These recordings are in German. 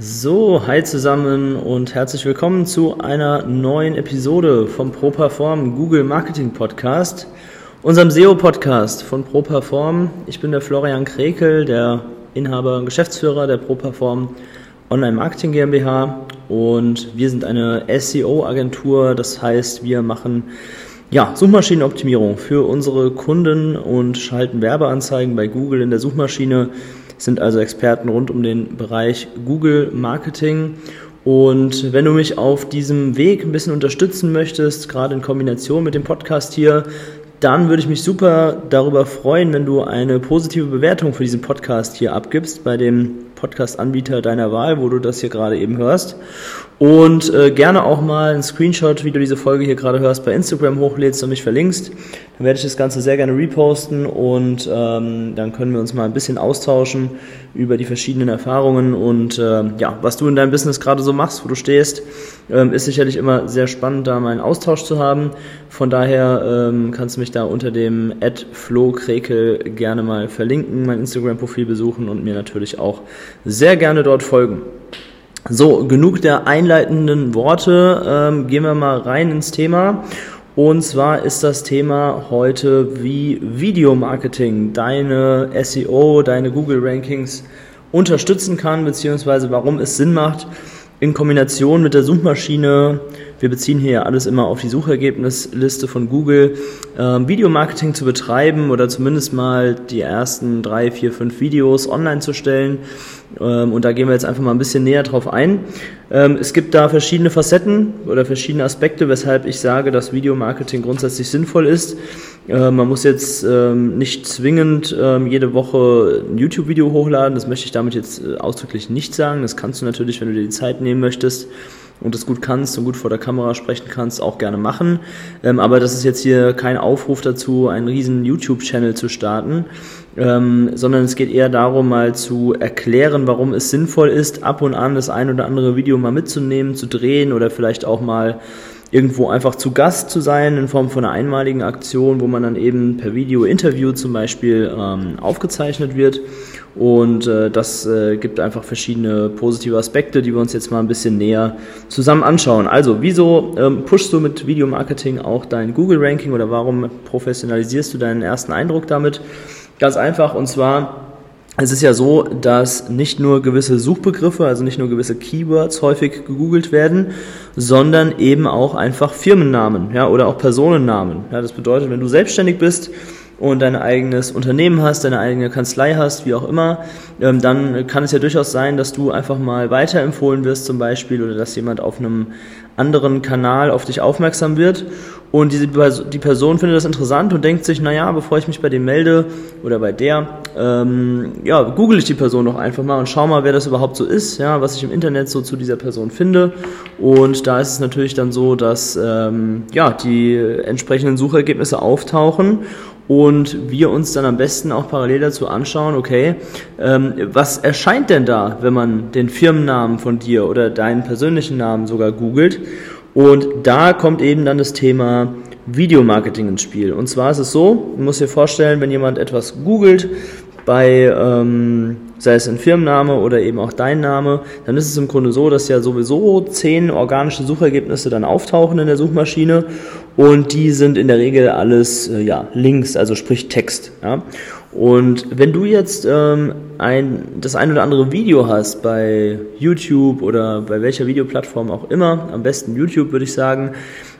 So, hi zusammen und herzlich willkommen zu einer neuen Episode vom ProPerform Google Marketing Podcast unserem SEO-Podcast von ProPerform. Ich bin der Florian Krekel, der Inhaber und Geschäftsführer der ProPerform Online Marketing GmbH und wir sind eine SEO-Agentur, das heißt, wir machen ja, Suchmaschinenoptimierung für unsere Kunden und schalten Werbeanzeigen bei Google in der Suchmaschine, sind also Experten rund um den Bereich Google Marketing. Und wenn du mich auf diesem Weg ein bisschen unterstützen möchtest, gerade in Kombination mit dem Podcast hier, dann würde ich mich super darüber freuen, wenn du eine positive Bewertung für diesen Podcast hier abgibst bei dem Podcast-Anbieter deiner Wahl, wo du das hier gerade eben hörst. Und äh, gerne auch mal einen Screenshot, wie du diese Folge hier gerade hörst, bei Instagram hochlädst und mich verlinkst. Dann werde ich das Ganze sehr gerne reposten und ähm, dann können wir uns mal ein bisschen austauschen über die verschiedenen Erfahrungen und äh, ja, was du in deinem Business gerade so machst, wo du stehst. Ähm, ist sicherlich immer sehr spannend, da mal einen Austausch zu haben. Von daher ähm, kannst du mich da unter dem @flokrekel gerne mal verlinken, mein Instagram-Profil besuchen und mir natürlich auch sehr gerne dort folgen. So, genug der einleitenden Worte. Ähm, gehen wir mal rein ins Thema. Und zwar ist das Thema heute, wie Videomarketing deine SEO, deine Google Rankings unterstützen kann, beziehungsweise warum es Sinn macht, in Kombination mit der Suchmaschine, wir beziehen hier alles immer auf die Suchergebnisliste von Google, ähm, Videomarketing zu betreiben oder zumindest mal die ersten drei, vier, fünf Videos online zu stellen und da gehen wir jetzt einfach mal ein bisschen näher drauf ein. Ähm, es gibt da verschiedene Facetten oder verschiedene Aspekte, weshalb ich sage, dass Videomarketing grundsätzlich sinnvoll ist. Ähm, man muss jetzt nicht zwingend jede Woche ein YouTube-Video hochladen. Das möchte ich damit jetzt äh, ausdrücklich nicht sagen. Das kannst du natürlich, wenn du dir die Zeit nehmen möchtest und das gut kannst und gut vor der Kamera sprechen kannst, auch gerne machen. Ähm, aber das ist jetzt hier kein Aufruf dazu, einen riesen YouTube-Channel zu starten, ähm, sondern es geht eher darum, mal zu erklären, warum es sinnvoll ist, ab und an das ein oder andere Video mal mitzunehmen, zu drehen oder vielleicht auch mal irgendwo einfach zu Gast zu sein in Form von einer einmaligen Aktion, wo man dann eben per Video-Interview zum Beispiel ähm, aufgezeichnet wird. Und äh, das äh, gibt einfach verschiedene positive Aspekte, die wir uns jetzt mal ein bisschen näher zusammen anschauen. Also, wieso ähm, pushst du mit Videomarketing auch dein Google-Ranking oder warum professionalisierst du deinen ersten Eindruck damit? Ganz einfach, und zwar es ist ja so, dass nicht nur gewisse Suchbegriffe, also nicht nur gewisse Keywords häufig gegoogelt werden, sondern eben auch einfach Firmennamen, ja, oder auch Personennamen. Ja, das bedeutet, wenn du selbstständig bist, und dein eigenes Unternehmen hast, deine eigene Kanzlei hast, wie auch immer, ähm, dann kann es ja durchaus sein, dass du einfach mal weiterempfohlen wirst zum Beispiel oder dass jemand auf einem anderen Kanal auf dich aufmerksam wird und diese, die Person findet das interessant und denkt sich, naja, bevor ich mich bei dem melde oder bei der, ähm, ja, google ich die Person doch einfach mal und schau mal, wer das überhaupt so ist, ja, was ich im Internet so zu dieser Person finde. Und da ist es natürlich dann so, dass ähm, ja, die entsprechenden Suchergebnisse auftauchen und wir uns dann am besten auch parallel dazu anschauen, okay, ähm, was erscheint denn da, wenn man den Firmennamen von dir oder deinen persönlichen Namen sogar googelt? Und da kommt eben dann das Thema Videomarketing ins Spiel. Und zwar ist es so, man muss sich vorstellen, wenn jemand etwas googelt, bei, ähm, sei es ein Firmenname oder eben auch dein Name, dann ist es im Grunde so, dass ja sowieso zehn organische Suchergebnisse dann auftauchen in der Suchmaschine und die sind in der Regel alles äh, ja, Links, also sprich Text. Ja? Und wenn du jetzt ähm, ein, das ein oder andere Video hast bei YouTube oder bei welcher Videoplattform auch immer, am besten YouTube würde ich sagen,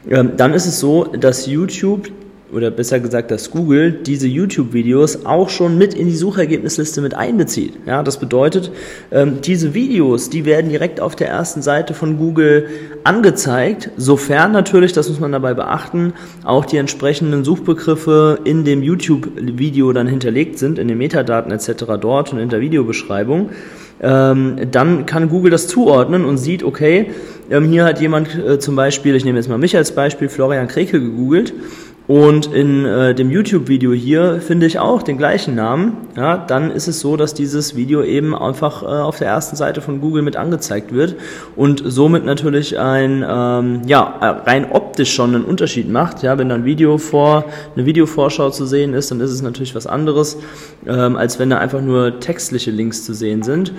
ähm, dann ist es so, dass YouTube oder besser gesagt, dass Google diese YouTube-Videos auch schon mit in die Suchergebnisliste mit einbezieht. Ja, das bedeutet, ähm, diese Videos, die werden direkt auf der ersten Seite von Google angezeigt, sofern natürlich, das muss man dabei beachten, auch die entsprechenden Suchbegriffe in dem YouTube-Video dann hinterlegt sind, in den Metadaten etc. dort und in der Videobeschreibung. ähm, dann kann Google das zuordnen und sieht, okay, ähm, hier hat jemand äh, zum Beispiel, ich nehme jetzt mal mich als Beispiel, Florian Krekel gegoogelt und in äh, dem YouTube-Video hier finde ich auch den gleichen Namen. Ja, dann ist es so, dass dieses Video eben einfach äh, auf der ersten Seite von Google mit angezeigt wird und somit natürlich ein ähm, ja rein optisch schon einen Unterschied macht. Ja, wenn da ein Video vor eine Videovorschau zu sehen ist, dann ist es natürlich was anderes, ähm, als wenn da einfach nur textliche Links zu sehen sind.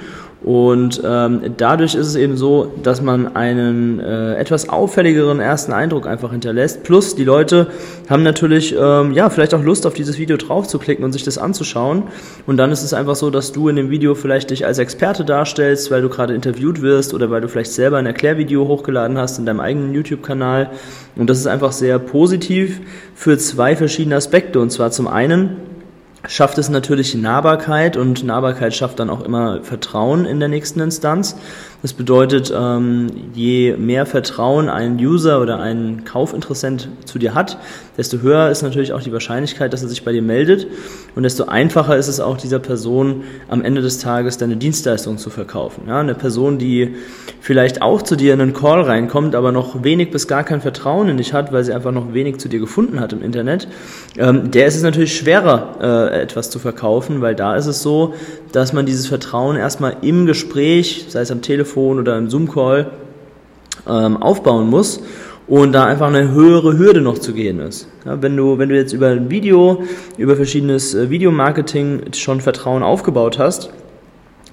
Und ähm, dadurch ist es eben so, dass man einen äh, etwas auffälligeren ersten Eindruck einfach hinterlässt. Plus die Leute haben natürlich ähm, ja vielleicht auch Lust auf dieses Video drauf zu klicken und sich das anzuschauen. Und dann ist es einfach so, dass du in dem Video vielleicht dich als Experte darstellst, weil du gerade interviewt wirst oder weil du vielleicht selber ein Erklärvideo hochgeladen hast in deinem eigenen YouTube-Kanal. Und das ist einfach sehr positiv für zwei verschiedene Aspekte. Und zwar zum einen schafft es natürlich Nahbarkeit und Nahbarkeit schafft dann auch immer Vertrauen in der nächsten Instanz. Das bedeutet, ähm, je mehr Vertrauen ein User oder ein Kaufinteressent zu dir hat, desto höher ist natürlich auch die Wahrscheinlichkeit, dass er sich bei dir meldet und desto einfacher ist es auch dieser Person am Ende des Tages deine Dienstleistung zu verkaufen. Ja, eine Person, die vielleicht auch zu dir in einen Call reinkommt, aber noch wenig bis gar kein Vertrauen in dich hat, weil sie einfach noch wenig zu dir gefunden hat im Internet, ähm, der ist es natürlich schwerer, äh, etwas zu verkaufen, weil da ist es so, dass man dieses Vertrauen erstmal im Gespräch, sei es am Telefon oder im Zoom-Call, ähm, aufbauen muss und da einfach eine höhere Hürde noch zu gehen ist. Ja, wenn du, wenn du jetzt über ein Video, über verschiedenes äh, Videomarketing schon Vertrauen aufgebaut hast,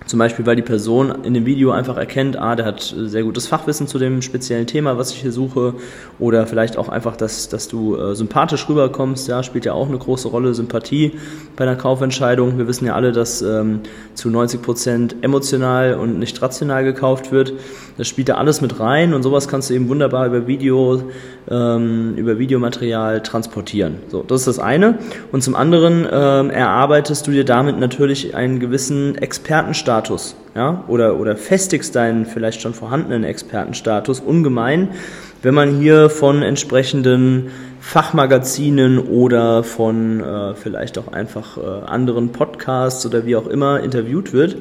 zum Beispiel, weil die Person in dem Video einfach erkennt, ah, der hat sehr gutes Fachwissen zu dem speziellen Thema, was ich hier suche. Oder vielleicht auch einfach, dass, dass du äh, sympathisch rüberkommst. Ja, spielt ja auch eine große Rolle, Sympathie bei einer Kaufentscheidung. Wir wissen ja alle, dass ähm, zu 90 Prozent emotional und nicht rational gekauft wird. Das spielt da alles mit rein und sowas kannst du eben wunderbar über Video, ähm, über Videomaterial transportieren. So, das ist das eine. Und zum anderen ähm, erarbeitest du dir damit natürlich einen gewissen Expertenstatus Expertenstatus, ja, oder, oder festigst deinen vielleicht schon vorhandenen Expertenstatus ungemein, wenn man hier von entsprechenden Fachmagazinen oder von äh, vielleicht auch einfach äh, anderen Podcasts oder wie auch immer interviewt wird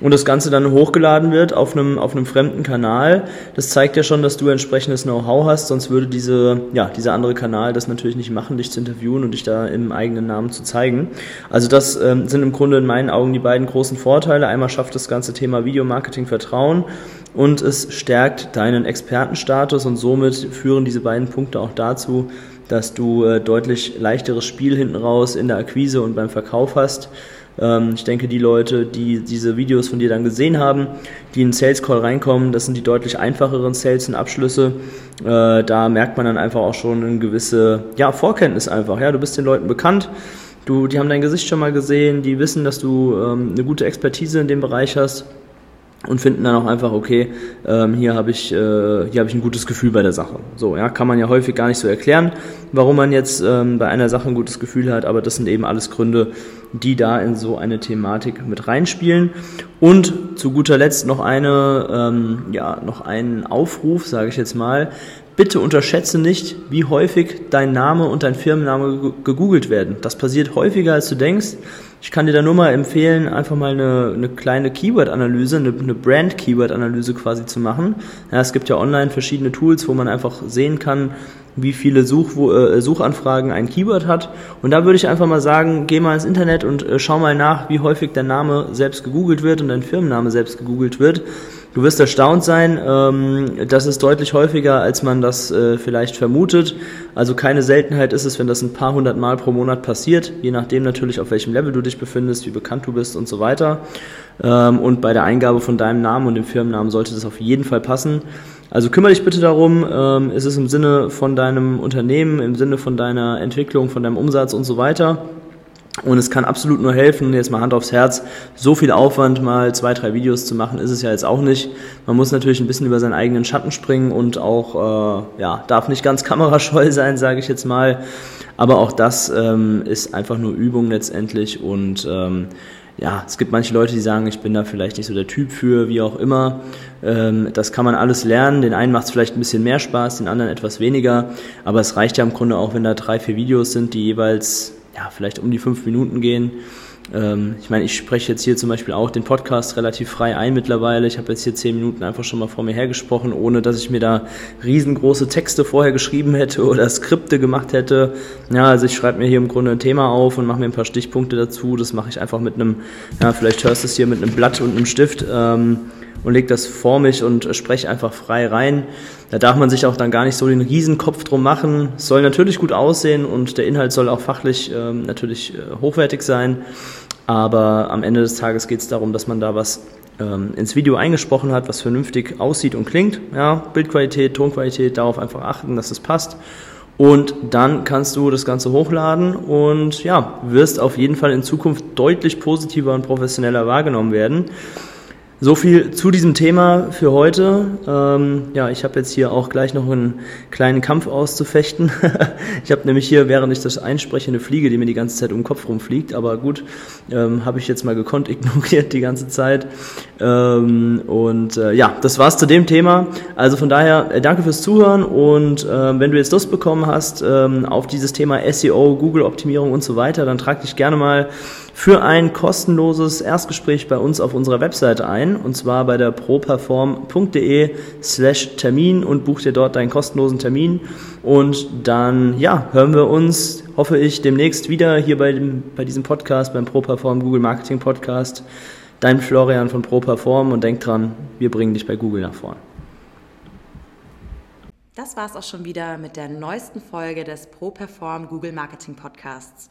und das Ganze dann hochgeladen wird auf einem, auf einem fremden Kanal, das zeigt ja schon, dass du entsprechendes Know-how hast, sonst würde diese, ja, dieser andere Kanal das natürlich nicht machen, dich zu interviewen und dich da im eigenen Namen zu zeigen. Also das ähm, sind im Grunde in meinen Augen die beiden großen Vorteile. Einmal schafft das ganze Thema Videomarketing Vertrauen und es stärkt deinen Expertenstatus und somit führen diese beiden Punkte auch dazu, dass du äh, deutlich leichteres Spiel hinten raus in der Akquise und beim Verkauf hast ähm, ich denke, die Leute, die diese Videos von dir dann gesehen haben, die in Sales Call reinkommen, das sind die deutlich einfacheren Sales und Abschlüsse. Äh, da merkt man dann einfach auch schon eine gewisse ja, Vorkenntnis einfach. Ja, du bist den Leuten bekannt. Du, die haben dein Gesicht schon mal gesehen, die wissen, dass du ähm, eine gute Expertise in dem Bereich hast und finden dann auch einfach, okay, ähm, hier habe ich, äh, habe ich ein gutes Gefühl bei der Sache. So, ja, kann man ja häufig gar nicht so erklären, warum man jetzt ähm, bei einer Sache ein gutes Gefühl hat, aber das sind eben alles Gründe, die da in so eine Thematik mit reinspielen. Und zu guter Letzt noch eine, ähm, ja, noch einen Aufruf, sage ich jetzt mal. Bitte unterschätze nicht, wie häufig dein Name und dein Firmenname gegoogelt werden. Das passiert häufiger, als du denkst. Ich kann dir da nur mal empfehlen, einfach mal eine, eine kleine Keyword-Analyse, eine, eine Brand-Keyword-Analyse quasi zu machen. Ja, es gibt ja online verschiedene Tools, wo man einfach sehen kann, wie viele Such, äh, Suchanfragen ein Keyword hat. Und da würde ich einfach mal sagen, geh mal ins Internet und äh, schau mal nach, wie häufig dein Name selbst gegoogelt wird und dein Firmenname selbst gegoogelt wird. Du wirst erstaunt sein, ähm, das ist deutlich häufiger, als man das äh, vielleicht vermutet. Also keine Seltenheit ist es, wenn das ein paar hundert Mal pro Monat passiert, je nachdem natürlich, auf welchem Level du dich befindest, wie bekannt du bist und so weiter. Ähm, und bei der Eingabe von deinem Namen und dem Firmennamen sollte das auf jeden Fall passen. Also kümmere dich bitte darum, ähm, ist es im Sinne von deinem Unternehmen, im Sinne von deiner Entwicklung, von deinem Umsatz und so weiter. Und es kann absolut nur helfen, jetzt mal Hand aufs Herz, so viel Aufwand mal zwei, drei Videos zu machen, ist es ja jetzt auch nicht. Man muss natürlich ein bisschen über seinen eigenen Schatten springen und auch, äh, ja, darf nicht ganz kamerascheu sein, sage ich jetzt mal. Aber auch das ähm, ist einfach nur Übung letztendlich und ähm, ja, es gibt manche Leute, die sagen, ich bin da vielleicht nicht so der Typ für, wie auch immer. Ähm, das kann man alles lernen. Den einen macht es vielleicht ein bisschen mehr Spaß, den anderen etwas weniger. Aber es reicht ja im Grunde auch, wenn da drei, vier Videos sind, die jeweils ja, vielleicht um die fünf Minuten gehen. ähm, ich meine, ich spreche jetzt hier zum Beispiel auch den Podcast relativ frei ein mittlerweile. Ich habe jetzt hier zehn Minuten einfach schon mal vor mir hergesprochen, ohne dass ich mir da riesengroße Texte vorher geschrieben hätte oder Skripte gemacht hätte. Ja, also ich schreibe mir hier im Grunde ein Thema auf und mache mir ein paar Stichpunkte dazu. Das mache ich einfach mit einem, ja, vielleicht hörst du es hier mit einem Blatt und einem Stift. Ähm, und lege das vor mich und spreche einfach frei rein. Da darf man sich auch dann gar nicht so den Riesenkopf drum machen. Es soll natürlich gut aussehen und der Inhalt soll auch fachlich ähm, natürlich äh, hochwertig sein. Aber am Ende des Tages geht es darum, dass man da was ähm, ins Video eingesprochen hat, was vernünftig aussieht und klingt. Ja, Bildqualität, Tonqualität, darauf einfach achten, dass es passt. Und dann kannst du das Ganze hochladen und ja, wirst auf jeden Fall in Zukunft deutlich positiver und professioneller wahrgenommen werden. So viel zu diesem Thema für heute. Ähm, ja, ich habe jetzt hier auch gleich noch einen kleinen Kampf auszufechten. ich habe nämlich hier, während ich das einspreche, eine Fliege, die mir die ganze Zeit um den Kopf rumfliegt. Aber gut, ähm, habe ich jetzt mal gekonnt ignoriert die ganze Zeit. Ähm, und äh, ja, das war's zu dem Thema. Also von daher, äh, danke fürs Zuhören. Und äh, wenn du jetzt Lust bekommen hast ähm, auf dieses Thema SEO, Google-Optimierung und so weiter, dann trag dich gerne mal für ein kostenloses Erstgespräch bei uns auf unserer Webseite ein, und zwar bei der properform.de slash Termin und buch dir dort deinen kostenlosen Termin. Und dann, ja, hören wir uns, hoffe ich, demnächst wieder hier bei, dem, bei diesem Podcast, beim Properform Google Marketing Podcast. Dein Florian von Properform und denk dran, wir bringen dich bei Google nach vorn. Das war's auch schon wieder mit der neuesten Folge des ProPerform Google Marketing Podcasts.